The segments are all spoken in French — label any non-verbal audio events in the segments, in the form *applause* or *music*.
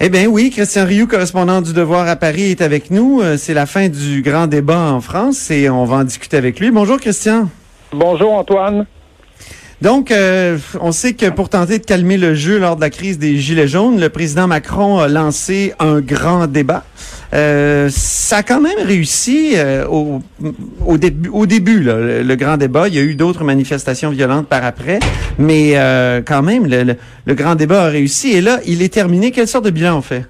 Eh bien oui, Christian Rioux, correspondant du Devoir à Paris, est avec nous. Euh, c'est la fin du grand débat en France et on va en discuter avec lui. Bonjour Christian. Bonjour Antoine. Donc, euh, on sait que pour tenter de calmer le jeu lors de la crise des Gilets jaunes, le président Macron a lancé un grand débat. Euh, ça a quand même réussi euh, au, au, début, au début le, grand débat. Il y a eu d'autres manifestations violentes par après, mais quand même, le, le grand débat a réussi. Et là, il est terminé. Quelle sorte de bilan on fait?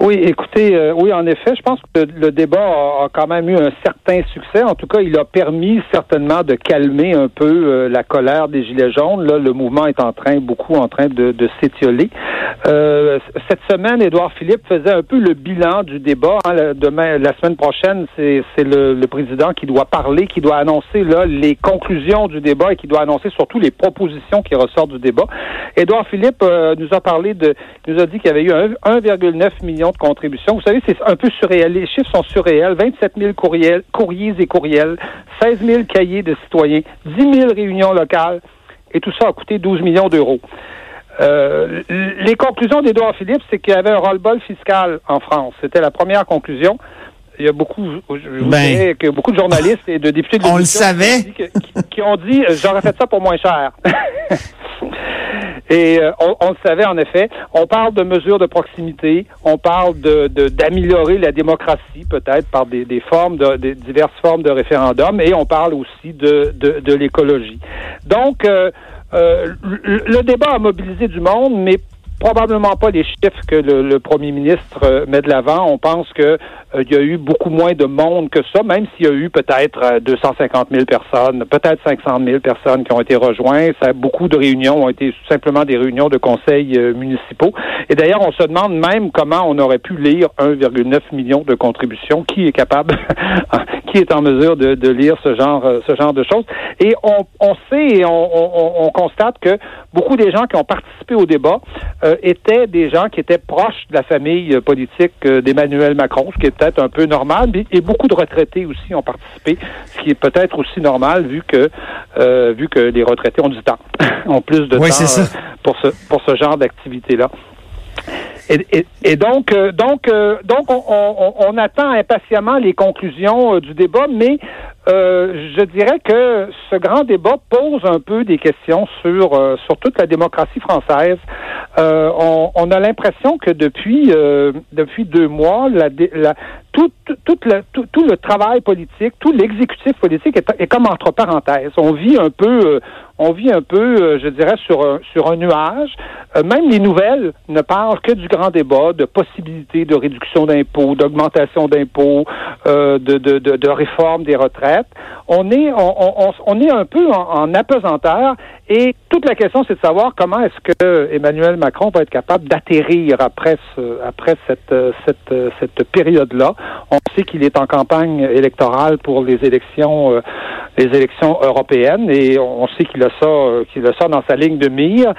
Oui, écoutez, euh, oui, en effet, je pense que le, débat a, quand même eu un certain succès. En tout cas, il a permis certainement de calmer un peu euh, la colère des Gilets jaunes. Là, le mouvement est en train, beaucoup en train de, de s'étioler. Euh, cette semaine, Édouard Philippe faisait un peu le bilan du débat. Hein. demain, la semaine prochaine, c'est le, le, président qui doit parler, qui doit annoncer là les conclusions du débat et qui doit annoncer surtout les propositions qui ressortent du débat. Édouard Philippe nous a parlé de, nous a dit qu'il y avait eu 1,9 million de contributions. Vous savez, c'est un peu surréel. Les chiffres sont surréels. 27 000 courriels, courriers et courriels, 16 000 cahiers de citoyens, 10 000 réunions locales, et tout ça a coûté 12 millions d'euros. Euh, les conclusions d'Édouard Philippe, c'est qu'il y avait un roll-ball fiscal en France. C'était la première conclusion. Il y a beaucoup, je ben, que beaucoup de journalistes et de députés de On le savait. Qui, ont dit, j'aurais fait ça pour moins cher. *laughs* Et euh, on, le savait en effet. On parle de mesures de proximité, on parle de d'améliorer la démocratie peut-être par des, des formes de des diverses formes de référendum, et on parle aussi de de, de l'écologie. Donc euh, euh, le débat a mobilisé du monde, mais probablement pas les chiffres que le, premier ministre euh, met de l'avant. On pense que euh, il y a eu beaucoup moins de monde que ça, même s'il y a eu peut-être 250 euh, 000 personnes, peut-être 500 000 personnes qui ont été rejointes. Beaucoup de réunions ont été simplement des réunions de conseils municipaux. Et d'ailleurs, on se demande même comment on aurait pu lire 1,9 million de contributions. Qui est capable, *laughs* qui est en mesure de, de, lire ce genre, ce genre de choses Et on, on sait et on, on, on constate que beaucoup des gens qui ont participé au débat euh, étaient des gens qui étaient proches de la famille politique euh, d'Emmanuel Macron, ce qui est peut-être un peu normal, et beaucoup de retraités aussi ont participé, ce qui est peut-être aussi normal vu que euh, vu que les retraités ont du temps, *laughs* ont plus de temps pour ce pour ce genre d'activité-là. Et, donc, donc, donc, on, on, attend impatiemment les conclusions du débat, mais euh, je dirais que ce grand débat pose un peu des questions sur euh, sur toute la démocratie française. Euh, on, on, a l'impression que depuis depuis deux mois, la, la tout, tout, le, tout, le travail politique, tout l'exécutif politique est, est, comme entre parenthèses. On vit un peu, on vit un peu, je dirais, sur un, sur un nuage. même les nouvelles ne parlent que du grand débat, de possibilités de réduction d'impôts, d'augmentation d'impôts, de, de, de, de réforme des retraites on est, on, est un peu en, apesanteur et toute la question, c'est de savoir comment est-ce que Emmanuel Macron va être capable d'atterrir après après cette, cette, cette période-là. On sait qu'il est en campagne électorale pour les élections, euh, les élections européennes et on sait qu'il a ça, qu'il a ça dans sa ligne de mire.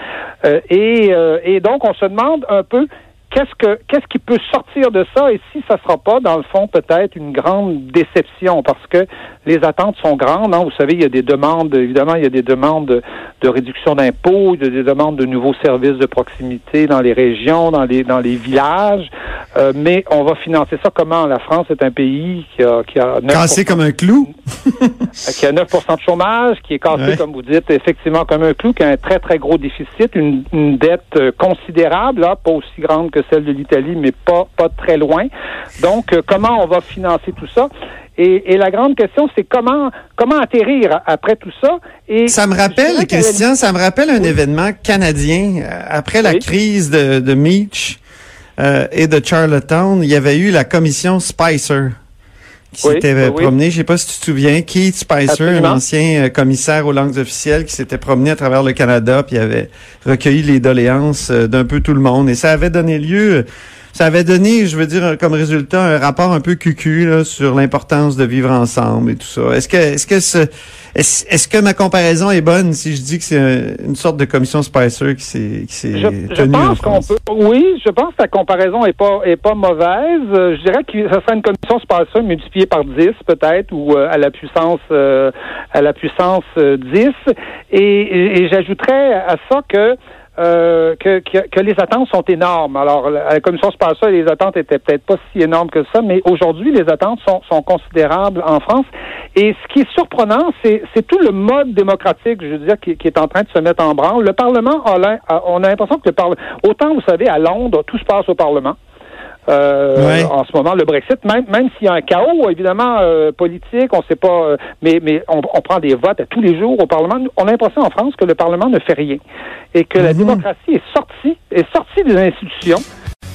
Euh, et, euh, et donc, on se demande un peu qu'est-ce que qu'est-ce qui peut sortir de ça? Et si ça sera pas dans le fond peut-être une grande déception parce que les attentes sont grandes. Hein. Vous savez, il y a des demandes, évidemment, il y a des demandes de, réduction d'impôts, il y a des demandes de nouveaux services de proximité dans les régions, dans les dans les villages. Euh, mais on va financer ça comment? La France est un pays qui a qui a 9 cassé comme un clou, *laughs* qui a 9 de chômage, qui est cassé comme vous dites effectivement comme un clou, qui a un très très gros déficit, une, une dette euh, considérable, là, pas aussi grande que celle de l'Italie, mais pas, pas très loin. Donc, euh, comment on va financer tout ça? Et, la grande question, c'est comment comment atterrir après tout ça? Et ça me rappelle, Christian, ça me rappelle un événement canadien euh, après la crise de, de Meach euh, et de Charlottetown. Il y avait eu la commission Spicer qui s'était promené. Je sais pas si tu te souviens, Keith Spicer, un ancien commissaire aux langues officielles, qui s'était promené à travers le Canada, puis avait recueilli les doléances d'un peu tout le monde. Et ça avait donné lieu ça avait donné, je veux dire, comme résultat, un rapport un peu cucu là, sur l'importance de vivre ensemble et tout ça. Est-ce que, est-ce que ce, est-ce, que ma comparaison est bonne si je dis que c'est une sorte de commission Spicer qui s'est, qui s'est je, tenue pense qu'on peut, oui, je pense que la comparaison est pas, est pas mauvaise. Je dirais que ça serait une commission Spicer multipliée par 10 peut-être ou euh, à la puissance, euh, à la puissance 10. Euh, et, et j'ajouterais à ça que euh, que, que, les attentes sont énormes. Alors, à la commission ça, les attentes étaient peut-être pas si énormes que ça, mais aujourd'hui, les attentes sont, sont considérables en France. Et ce qui est surprenant, c'est, tout le mode démocratique, je veux dire, qui, qui, est en train de se mettre en branle. Le Parlement, a, on a l'impression que le Parlement, autant vous savez, à Londres, tout se passe au Parlement. Euh, en ce moment, le Brexit, même, même s'il y a un chaos, évidemment, euh, politique, on ne sait pas, euh, mais, mais on, prend des votes à tous les jours au Parlement. On a l'impression en France que le Parlement ne fait rien et que la mhm. démocratie est sortie, est sortie des institutions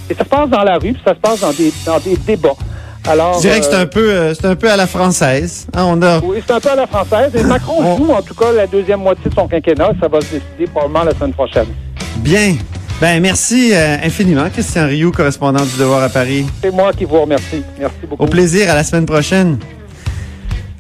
et ça se passe dans la rue, puis ça se passe dans des, dans des débats. Alors, je dirais que c'est un peu, c'est un peu à la française. Hein, on a... Oui, c'est un peu à la française. Et Macron joue, en tout cas, la deuxième moitié de son quinquennat. Ça va se décider probablement la semaine prochaine. Bien. Ben, merci euh, infiniment, Christian Rioux, correspondant du Devoir à Paris. C'est moi qui vous remercie. Merci beaucoup. Au plaisir, à la semaine prochaine.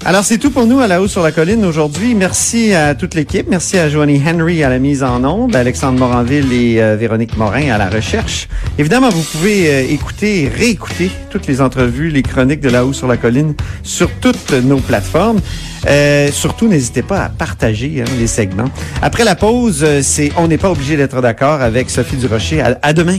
Alors, c'est tout pour nous à la haut sur la colline aujourd'hui. Merci à toute l'équipe. Merci à Joanie Henry à la mise en onde, Alexandre Moranville et euh, Véronique Morin à la recherche. Évidemment, vous pouvez euh, écouter réécouter toutes les entrevues, les chroniques de la haut sur la colline sur toutes nos plateformes. Euh, surtout, n'hésitez pas à partager hein, les segments. Après la pause, euh, c'est On n'est pas obligé d'être d'accord avec Sophie Durocher. À, à demain.